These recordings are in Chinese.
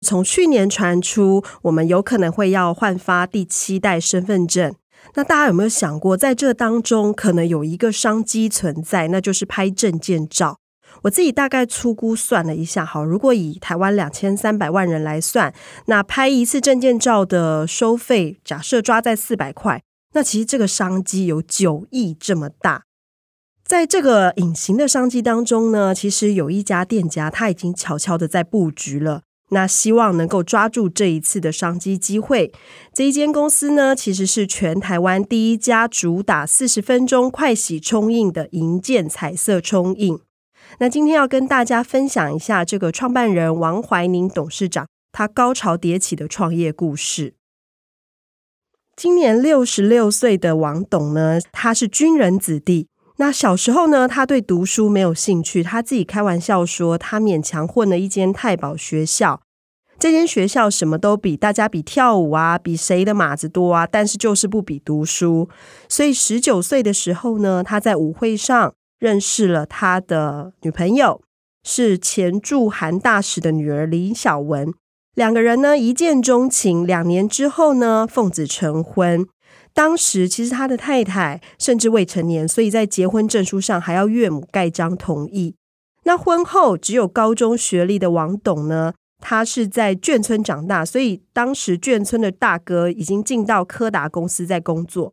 从去年传出，我们有可能会要换发第七代身份证，那大家有没有想过，在这当中可能有一个商机存在，那就是拍证件照。我自己大概粗估算了一下，好，如果以台湾两千三百万人来算，那拍一次证件照的收费，假设抓在四百块，那其实这个商机有九亿这么大。在这个隐形的商机当中呢，其实有一家店家他已经悄悄的在布局了，那希望能够抓住这一次的商机机会。这一间公司呢，其实是全台湾第一家主打四十分钟快洗冲印的银建彩色冲印。那今天要跟大家分享一下这个创办人王怀宁董事长他高潮迭起的创业故事。今年六十六岁的王董呢，他是军人子弟。那小时候呢，他对读书没有兴趣，他自己开玩笑说，他勉强混了一间太保学校。这间学校什么都比，大家比跳舞啊，比谁的马子多啊，但是就是不比读书。所以十九岁的时候呢，他在舞会上。认识了他的女朋友，是前驻韩大使的女儿李小文。两个人呢一见钟情，两年之后呢奉子成婚。当时其实他的太太甚至未成年，所以在结婚证书上还要岳母盖章同意。那婚后只有高中学历的王董呢，他是在眷村长大，所以当时眷村的大哥已经进到柯达公司在工作。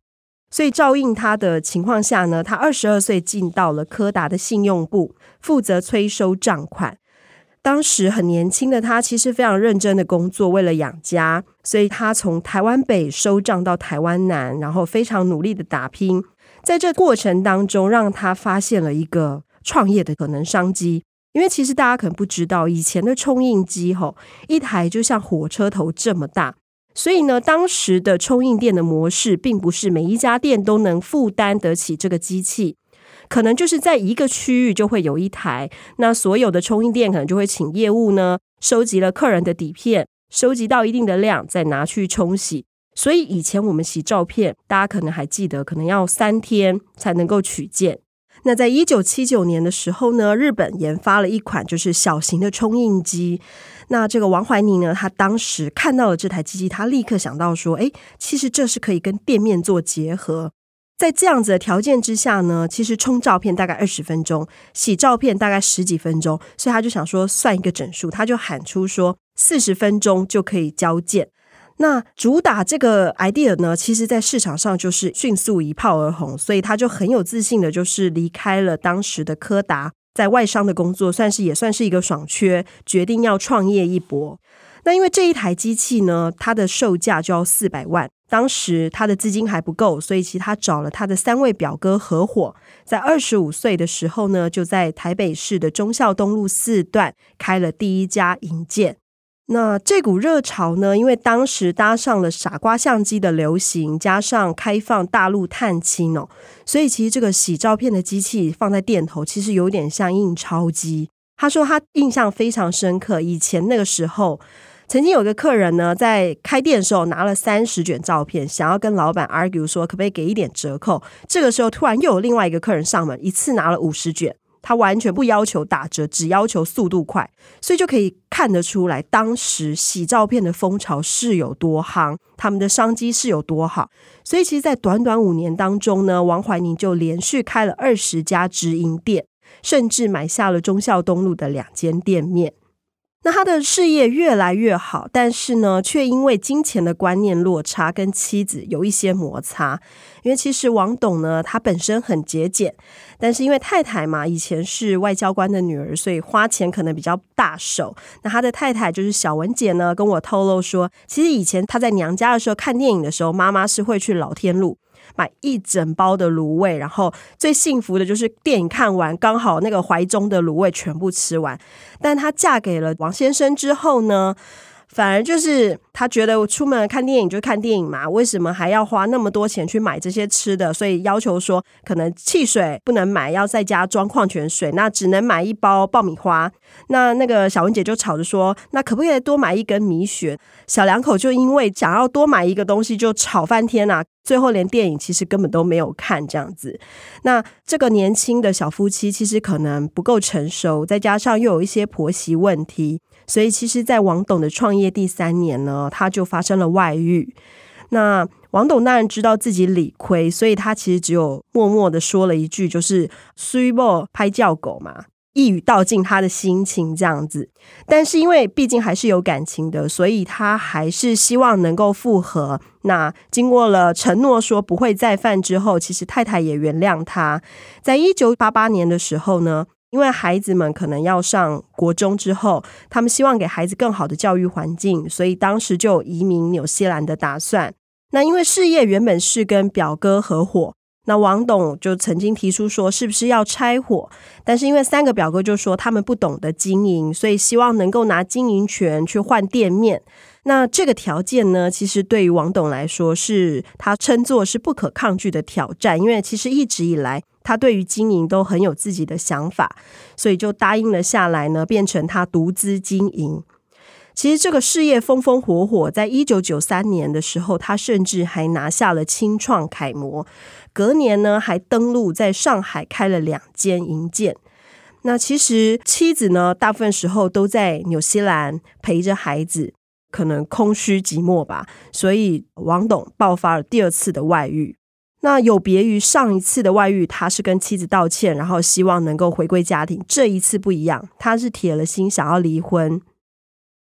所以照应他的情况下呢，他二十二岁进到了柯达的信用部，负责催收账款。当时很年轻的他，其实非常认真的工作，为了养家，所以他从台湾北收账到台湾南，然后非常努力的打拼。在这过程当中，让他发现了一个创业的可能商机。因为其实大家可能不知道，以前的冲印机吼，一台就像火车头这么大。所以呢，当时的冲印店的模式，并不是每一家店都能负担得起这个机器，可能就是在一个区域就会有一台，那所有的冲印店可能就会请业务呢，收集了客人的底片，收集到一定的量，再拿去冲洗。所以以前我们洗照片，大家可能还记得，可能要三天才能够取件。那在一九七九年的时候呢，日本研发了一款就是小型的冲印机。那这个王怀宁呢，他当时看到了这台机器，他立刻想到说：“哎，其实这是可以跟店面做结合。在这样子的条件之下呢，其实冲照片大概二十分钟，洗照片大概十几分钟，所以他就想说算一个整数，他就喊出说四十分钟就可以交件。那主打这个 idea 呢，其实在市场上就是迅速一炮而红，所以他就很有自信的，就是离开了当时的柯达。”在外商的工作算是也算是一个爽缺，决定要创业一搏。那因为这一台机器呢，它的售价就要四百万，当时他的资金还不够，所以其实他找了他的三位表哥合伙，在二十五岁的时候呢，就在台北市的忠孝东路四段开了第一家银建。那这股热潮呢，因为当时搭上了傻瓜相机的流行，加上开放大陆探亲哦，所以其实这个洗照片的机器放在店头，其实有点像印钞机。他说他印象非常深刻，以前那个时候，曾经有个客人呢，在开店的时候拿了三十卷照片，想要跟老板 argue 说可不可以给一点折扣。这个时候突然又有另外一个客人上门，一次拿了五十卷。他完全不要求打折，只要求速度快，所以就可以看得出来，当时洗照片的风潮是有多夯，他们的商机是有多好。所以，其实，在短短五年当中呢，王怀宁就连续开了二十家直营店，甚至买下了忠孝东路的两间店面。那他的事业越来越好，但是呢，却因为金钱的观念落差，跟妻子有一些摩擦。因为其实王董呢，他本身很节俭，但是因为太太嘛，以前是外交官的女儿，所以花钱可能比较大手。那他的太太就是小文姐呢，跟我透露说，其实以前他在娘家的时候看电影的时候，妈妈是会去老天路。买一整包的卤味，然后最幸福的就是电影看完，刚好那个怀中的卤味全部吃完。但她嫁给了王先生之后呢，反而就是他觉得我出门看电影就看电影嘛，为什么还要花那么多钱去买这些吃的？所以要求说，可能汽水不能买，要在家装矿泉水，那只能买一包爆米花。那那个小文姐就吵着说，那可不可以多买一根米雪？小两口就因为想要多买一个东西就吵翻天啊！最后连电影其实根本都没有看这样子。那这个年轻的小夫妻其实可能不够成熟，再加上又有一些婆媳问题。所以，其实，在王董的创业第三年呢，他就发生了外遇。那王董当然知道自己理亏，所以他其实只有默默的说了一句，就是“水某拍叫狗嘛”，一语道尽他的心情这样子。但是，因为毕竟还是有感情的，所以他还是希望能够复合。那经过了承诺说不会再犯之后，其实太太也原谅他。在一九八八年的时候呢，因为孩子们可能要上国中之后，他们希望给孩子更好的教育环境，所以当时就移民纽西兰的打算。那因为事业原本是跟表哥合伙，那王董就曾经提出说，是不是要拆伙？但是因为三个表哥就说他们不懂得经营，所以希望能够拿经营权去换店面。那这个条件呢，其实对于王董来说，是他称作是不可抗拒的挑战，因为其实一直以来。他对于经营都很有自己的想法，所以就答应了下来呢，变成他独资经营。其实这个事业风风火火，在一九九三年的时候，他甚至还拿下了青创楷模。隔年呢，还登陆在上海开了两间银建。那其实妻子呢，大部分时候都在纽西兰陪着孩子，可能空虚寂寞吧。所以王董爆发了第二次的外遇。那有别于上一次的外遇，他是跟妻子道歉，然后希望能够回归家庭。这一次不一样，他是铁了心想要离婚。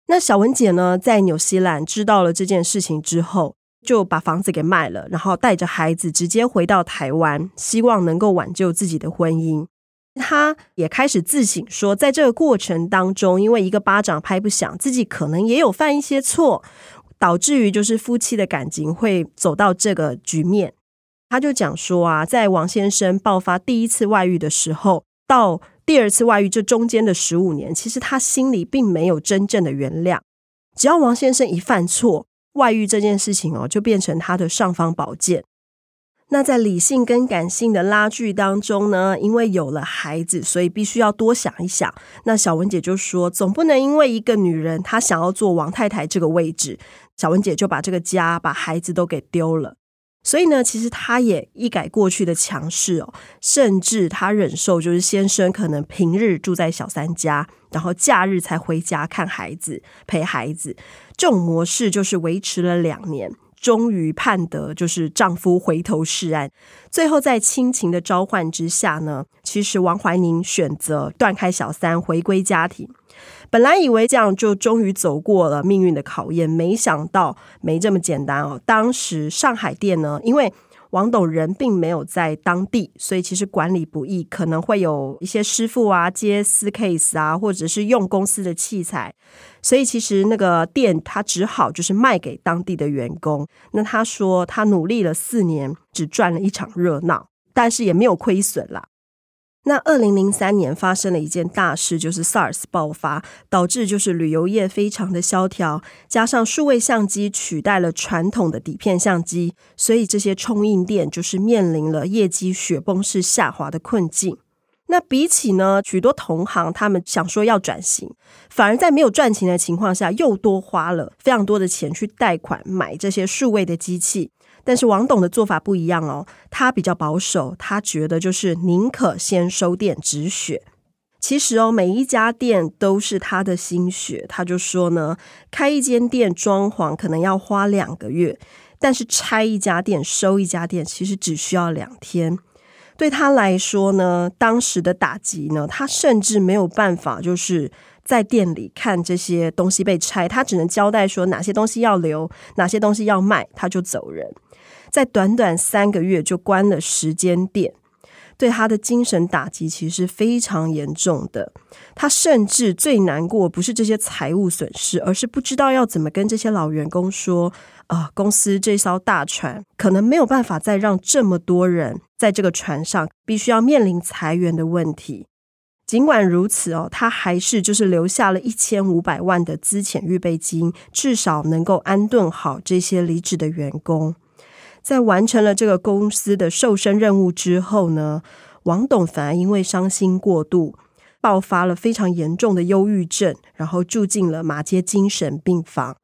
那小文姐呢，在纽西兰知道了这件事情之后，就把房子给卖了，然后带着孩子直接回到台湾，希望能够挽救自己的婚姻。他也开始自省说，在这个过程当中，因为一个巴掌拍不响，自己可能也有犯一些错，导致于就是夫妻的感情会走到这个局面。他就讲说啊，在王先生爆发第一次外遇的时候，到第二次外遇这中间的十五年，其实他心里并没有真正的原谅。只要王先生一犯错，外遇这件事情哦，就变成他的尚方宝剑。那在理性跟感性的拉锯当中呢，因为有了孩子，所以必须要多想一想。那小文姐就说，总不能因为一个女人她想要做王太太这个位置，小文姐就把这个家、把孩子都给丢了。所以呢，其实他也一改过去的强势哦，甚至他忍受就是先生可能平日住在小三家，然后假日才回家看孩子、陪孩子，这种模式就是维持了两年，终于盼得就是丈夫回头是岸。最后在亲情的召唤之下呢，其实王怀宁选择断开小三，回归家庭。本来以为这样就终于走过了命运的考验，没想到没这么简单哦。当时上海店呢，因为王董人并没有在当地，所以其实管理不易，可能会有一些师傅啊接私 case 啊，或者是用公司的器材，所以其实那个店他只好就是卖给当地的员工。那他说他努力了四年，只赚了一场热闹，但是也没有亏损啦。那二零零三年发生了一件大事，就是 SARS 爆发，导致就是旅游业非常的萧条，加上数位相机取代了传统的底片相机，所以这些冲印店就是面临了业绩雪崩式下滑的困境。那比起呢，许多同行他们想说要转型，反而在没有赚钱的情况下，又多花了非常多的钱去贷款买这些数位的机器。但是王董的做法不一样哦，他比较保守，他觉得就是宁可先收店止血。其实哦，每一家店都是他的心血。他就说呢，开一间店装潢可能要花两个月，但是拆一家店收一家店其实只需要两天。对他来说呢，当时的打击呢，他甚至没有办法就是在店里看这些东西被拆，他只能交代说哪些东西要留，哪些东西要卖，他就走人。在短短三个月就关了十间店，对他的精神打击其实是非常严重的。他甚至最难过不是这些财务损失，而是不知道要怎么跟这些老员工说：啊、公司这艘大船可能没有办法再让这么多人在这个船上，必须要面临裁员的问题。尽管如此哦，他还是就是留下了一千五百万的资遣预备金，至少能够安顿好这些离职的员工。在完成了这个公司的瘦身任务之后呢，王董反而因为伤心过度，爆发了非常严重的忧郁症，然后住进了马街精神病房。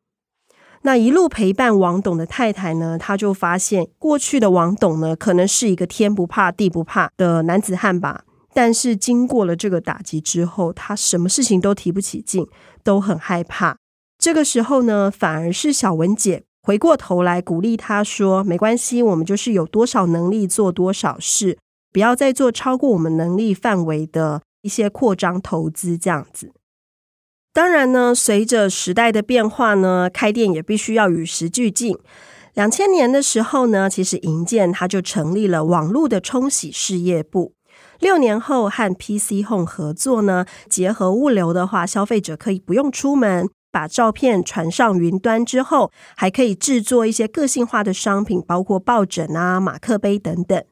那一路陪伴王董的太太呢，她就发现过去的王董呢，可能是一个天不怕地不怕的男子汉吧。但是经过了这个打击之后，他什么事情都提不起劲，都很害怕。这个时候呢，反而是小文姐回过头来鼓励他说：“没关系，我们就是有多少能力做多少事，不要再做超过我们能力范围的一些扩张投资这样子。”当然呢，随着时代的变化呢，开店也必须要与时俱进。两千年的时候呢，其实银建他就成立了网络的冲洗事业部。六年后和 PC Home 合作呢，结合物流的话，消费者可以不用出门，把照片传上云端之后，还可以制作一些个性化的商品，包括抱枕啊、马克杯等等。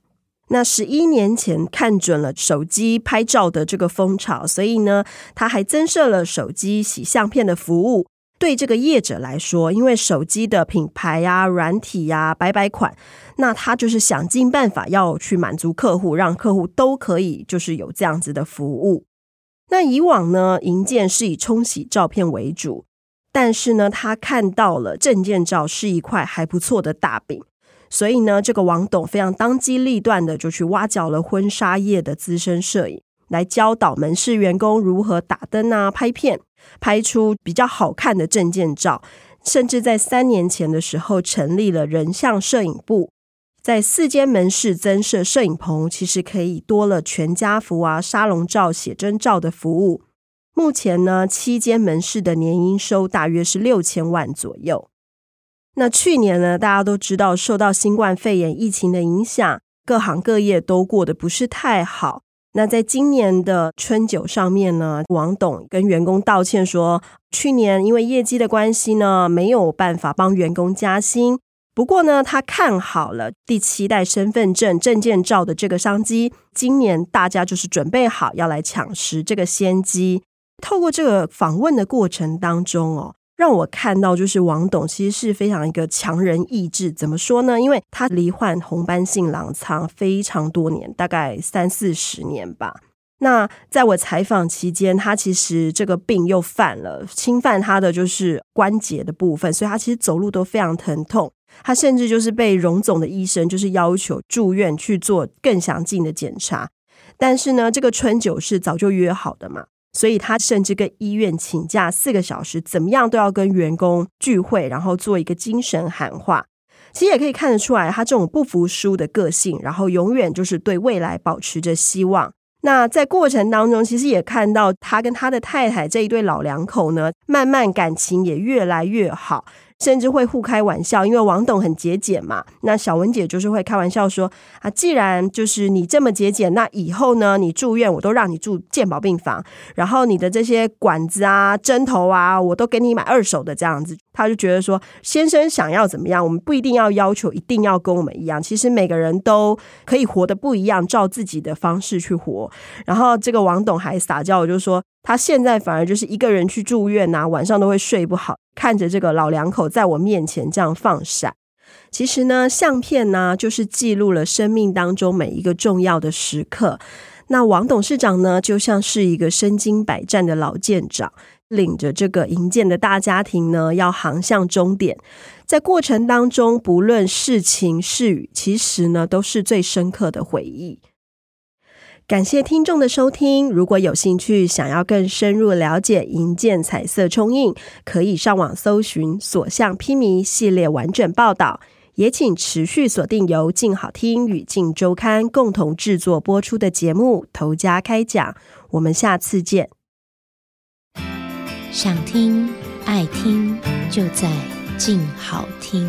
那十一年前看准了手机拍照的这个风潮，所以呢，他还增设了手机洗相片的服务。对这个业者来说，因为手机的品牌呀、啊、软体呀、啊、百百款，那他就是想尽办法要去满足客户，让客户都可以就是有这样子的服务。那以往呢，银建是以冲洗照片为主，但是呢，他看到了证件照是一块还不错的大饼，所以呢，这个王董非常当机立断的就去挖角了婚纱业的资深摄影，来教导门市员工如何打灯啊、拍片。拍出比较好看的证件照，甚至在三年前的时候成立了人像摄影部，在四间门市增设摄影棚，其实可以多了全家福啊、沙龙照、写真照的服务。目前呢，七间门市的年营收大约是六千万左右。那去年呢，大家都知道受到新冠肺炎疫情的影响，各行各业都过得不是太好。那在今年的春酒上面呢，王董跟员工道歉说，去年因为业绩的关系呢，没有办法帮员工加薪。不过呢，他看好了第七代身份证证件照的这个商机，今年大家就是准备好要来抢食这个先机。透过这个访问的过程当中哦。让我看到，就是王董其实是非常一个强人意志。怎么说呢？因为他罹患红斑性狼疮非常多年，大概三四十年吧。那在我采访期间，他其实这个病又犯了，侵犯他的就是关节的部分，所以他其实走路都非常疼痛。他甚至就是被荣总的医生就是要求住院去做更详尽的检查。但是呢，这个春酒是早就约好的嘛。所以他甚至跟医院请假四个小时，怎么样都要跟员工聚会，然后做一个精神喊话。其实也可以看得出来，他这种不服输的个性，然后永远就是对未来保持着希望。那在过程当中，其实也看到他跟他的太太这一对老两口呢，慢慢感情也越来越好。甚至会互开玩笑，因为王董很节俭嘛。那小文姐就是会开玩笑说：“啊，既然就是你这么节俭，那以后呢，你住院我都让你住健保病房，然后你的这些管子啊、针头啊，我都给你买二手的这样子。”他就觉得说，先生想要怎么样，我们不一定要要求一定要跟我们一样。其实每个人都可以活得不一样，照自己的方式去活。然后这个王董还撒娇，我就说。他现在反而就是一个人去住院呐、晚上都会睡不好，看着这个老两口在我面前这样放闪。其实呢，相片呢，就是记录了生命当中每一个重要的时刻。那王董事长呢，就像是一个身经百战的老舰长，领着这个营建的大家庭呢，要航向终点。在过程当中，不论是晴是雨，其实呢，都是最深刻的回忆。感谢听众的收听。如果有兴趣，想要更深入了解银建彩色冲印，可以上网搜寻“所向披靡”系列完整报道。也请持续锁定由静好听与静周刊共同制作播出的节目《头家开讲》。我们下次见。想听爱听，就在静好听。